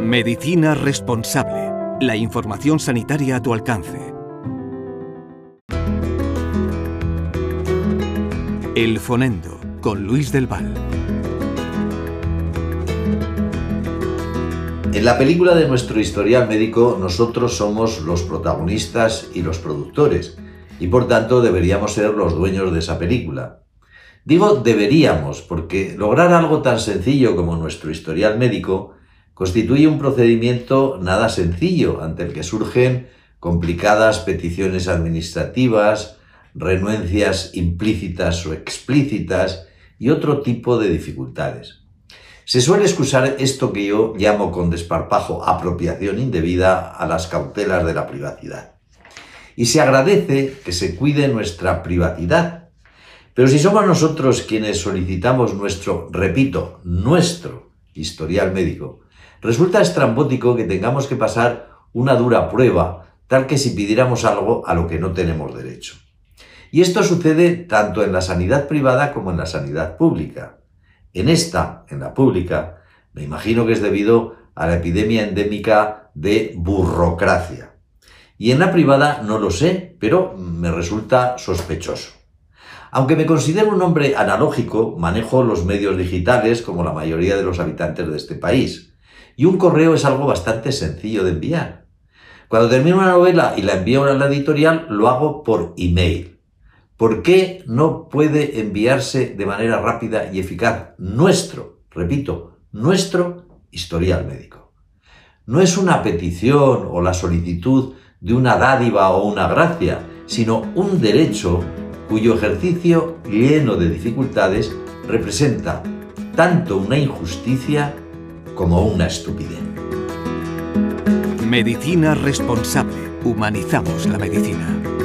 Medicina responsable. La información sanitaria a tu alcance. El Fonendo, con Luis del Val. En la película de nuestro historial médico, nosotros somos los protagonistas y los productores, y por tanto deberíamos ser los dueños de esa película. Digo deberíamos, porque lograr algo tan sencillo como nuestro historial médico constituye un procedimiento nada sencillo ante el que surgen complicadas peticiones administrativas, renuencias implícitas o explícitas y otro tipo de dificultades. Se suele excusar esto que yo llamo con desparpajo apropiación indebida a las cautelas de la privacidad. Y se agradece que se cuide nuestra privacidad. Pero si somos nosotros quienes solicitamos nuestro, repito, nuestro historial médico, resulta estrambótico que tengamos que pasar una dura prueba, tal que si pidiéramos algo a lo que no tenemos derecho. Y esto sucede tanto en la sanidad privada como en la sanidad pública. En esta, en la pública, me imagino que es debido a la epidemia endémica de burocracia. Y en la privada no lo sé, pero me resulta sospechoso. Aunque me considero un hombre analógico, manejo los medios digitales como la mayoría de los habitantes de este país. Y un correo es algo bastante sencillo de enviar. Cuando termino una novela y la envío a la editorial, lo hago por email. ¿Por qué no puede enviarse de manera rápida y eficaz nuestro, repito, nuestro historial médico? No es una petición o la solicitud de una dádiva o una gracia, sino un derecho cuyo ejercicio lleno de dificultades representa tanto una injusticia como una estupidez. Medicina responsable. Humanizamos la medicina.